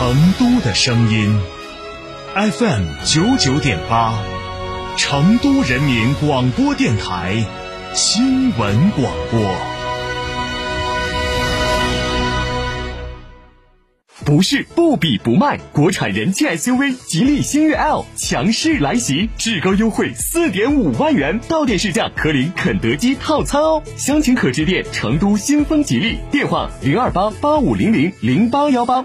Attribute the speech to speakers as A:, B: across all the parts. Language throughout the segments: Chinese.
A: 成都的声音，FM 九九点八，成都人民广播电台新闻广播。
B: 不是不比不卖，国产人气 SUV 吉利星越 L 强势来袭，至高优惠四点五万元，到店试驾可领肯德基套餐哦。详情可致电成都新风吉利，电话零二八八五零零零八幺八。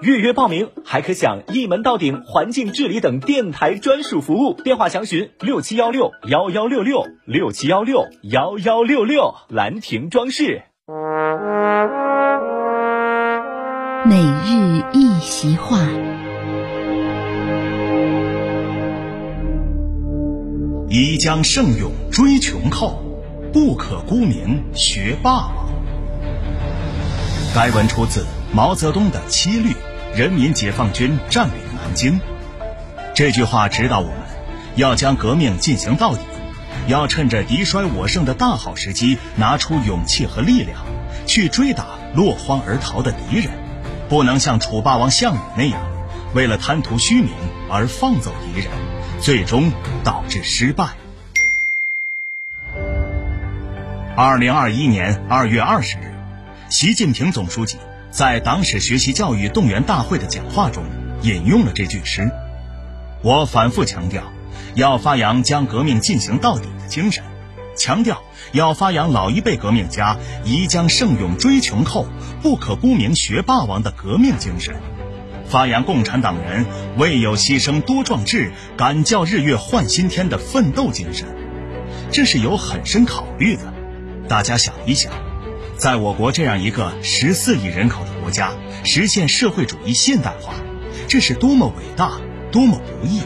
C: 预约报名还可享一门到顶环境治理等电台专属服务，电话详询六七幺六幺幺六六六七幺六幺幺六六。兰亭装饰。
D: 每日一席话，
A: 宜将胜勇追穷寇，不可沽名学霸王。该文出自毛泽东的七律。人民解放军占领南京，这句话指导我们要将革命进行到底，要趁着敌衰我胜的大好时机，拿出勇气和力量，去追打落荒而逃的敌人，不能像楚霸王项羽那样，为了贪图虚名而放走敌人，最终导致失败。二零二一年二月二十日，习近平总书记。在党史学习教育动员大会的讲话中，引用了这句诗。我反复强调，要发扬将革命进行到底的精神，强调要发扬老一辈革命家“宜将胜勇追穷寇，不可沽名学霸王”的革命精神，发扬共产党人“为有牺牲多壮志，敢叫日月换新天”的奋斗精神。这是有很深考虑的。大家想一想。在我国这样一个十四亿人口的国家，实现社会主义现代化，这是多么伟大，多么不易！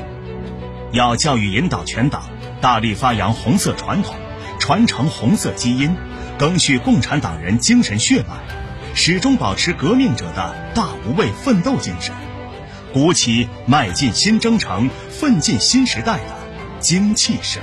A: 要教育引导全党，大力发扬红色传统，传承红色基因，赓续共产党人精神血脉，始终保持革命者的大无畏奋斗精神，鼓起迈进新征程、奋进新时代的精气神。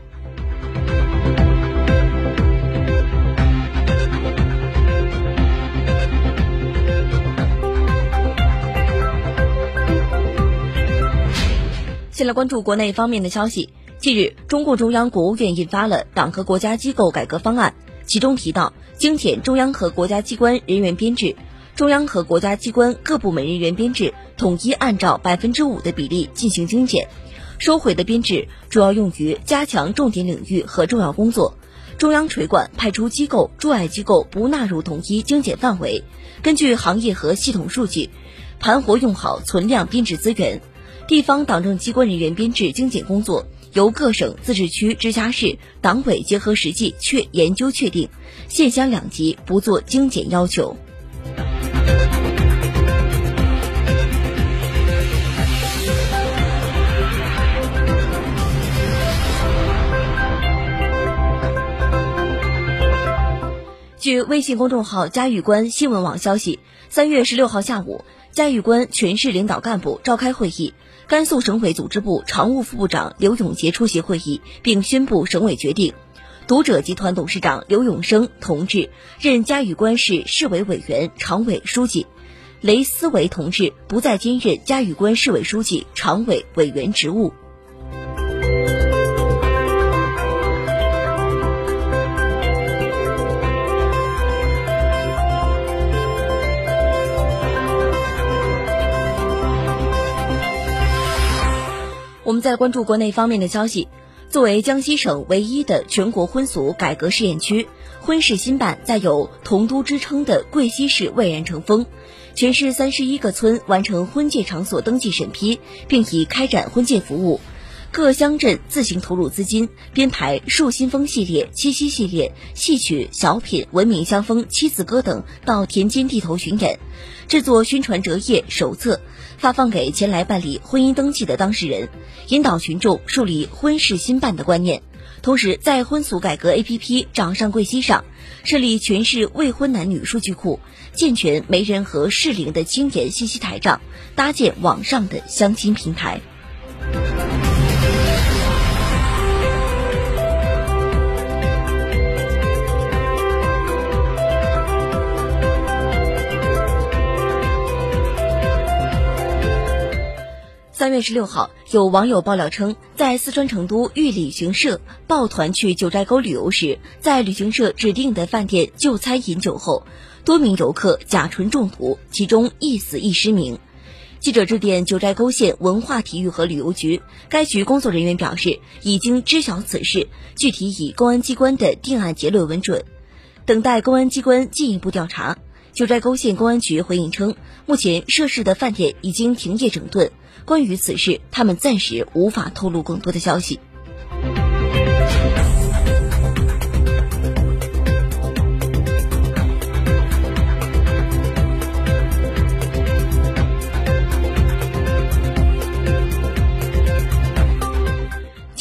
D: 先来关注国内方面的消息。近日，中共中央、国务院印发了《党和国家机构改革方案》，其中提到精简中央和国家机关人员编制，中央和国家机关各部门人员编制统一按照百分之五的比例进行精简，收回的编制主要用于加强重点领域和重要工作。中央垂管派出机构驻外机构不纳入统一精简范围，根据行业和系统数据，盘活用好存量编制资源。地方党政机关人员编制精简工作由各省、自治区、直辖市党委结合实际确研究确定，县乡两级不做精简要求。据微信公众号“嘉峪关新闻网”消息，三月十六号下午，嘉峪关全市领导干部召开会议。甘肃省委组织部常务副部长刘永杰出席会议，并宣布省委决定：读者集团董事长刘永生同志任嘉峪关市市委委员、常委、书记；雷思维同志不再兼任嘉峪关市委书记、常委、委员职务。我们在关注国内方面的消息。作为江西省唯一的全国婚俗改革试验区，婚事新办在有“同都”之称的贵溪市蔚然成风，全市三十一个村完成婚介场所登记审批，并已开展婚介服务。各乡镇自行投入资金，编排“树新风”系列、七夕系列、戏曲、小品、文明乡风、七字歌等到田间地头巡演，制作宣传折页、手册，发放给前来办理婚姻登记的当事人，引导群众树立婚事新办的观念。同时，在婚俗改革 APP“ 掌上贵溪”上设立全市未婚男女数据库，健全媒人和适龄的青年信息台账，搭建网上的相亲平台。三月十六号，有网友爆料称，在四川成都遇旅行社抱团去九寨沟旅游时，在旅行社指定的饭店就餐饮酒后，多名游客甲醇中毒，其中一死一失明。记者致电九寨沟县文化体育和旅游局，该局工作人员表示，已经知晓此事，具体以公安机关的定案结论为准，等待公安机关进一步调查。九寨沟县公安局回应称，目前涉事的饭店已经停业整顿。关于此事，他们暂时无法透露更多的消息。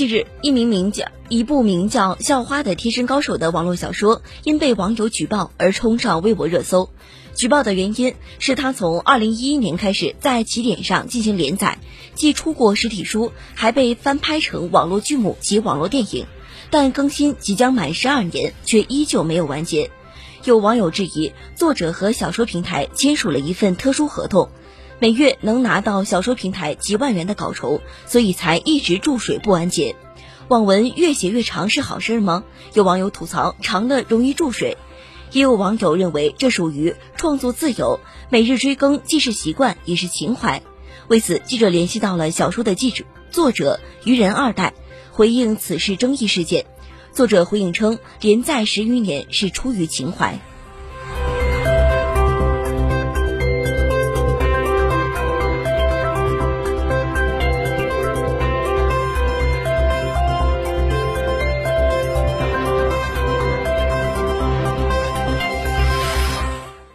D: 近日，一名名叫一部名叫《校花的贴身高手》的网络小说，因被网友举报而冲上微博热搜。举报的原因是他从二零一一年开始在起点上进行连载，既出过实体书，还被翻拍成网络剧目及网络电影，但更新即将满十二年，却依旧没有完结。有网友质疑，作者和小说平台签署了一份特殊合同，每月能拿到小说平台几万元的稿酬，所以才一直注水不完结。网文越写越长是好事吗？有网友吐槽，长了容易注水。也有网友认为这属于创作自由，每日追更既是习惯也是情怀。为此，记者联系到了小说的记者作者愚人二代，回应此事争议事件。作者回应称，连载十余年是出于情怀。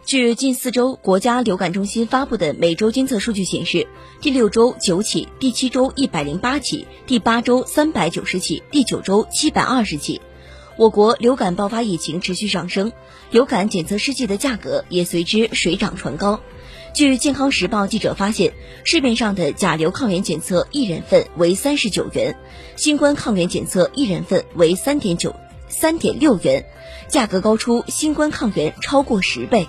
D: 据近四周国家流感中心发布的每周监测数据显示，第六周九起，第七周一百零八起，第八周三百九十起，第九周七百二十起。我国流感爆发疫情持续上升，流感检测试剂的价格也随之水涨船高。据健康时报记者发现，市面上的甲流抗原检测一人份为三十九元，新冠抗原检测一人份为三点九三点六元，价格高出新冠抗原超过十倍。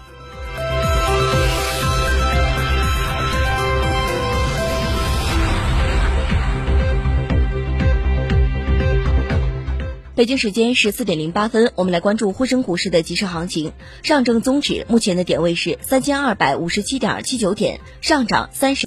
D: 北京时间十四点零八分，我们来关注沪深股市的即时行情。上证综指目前的点位是三千二百五十七点七九点，上涨三十。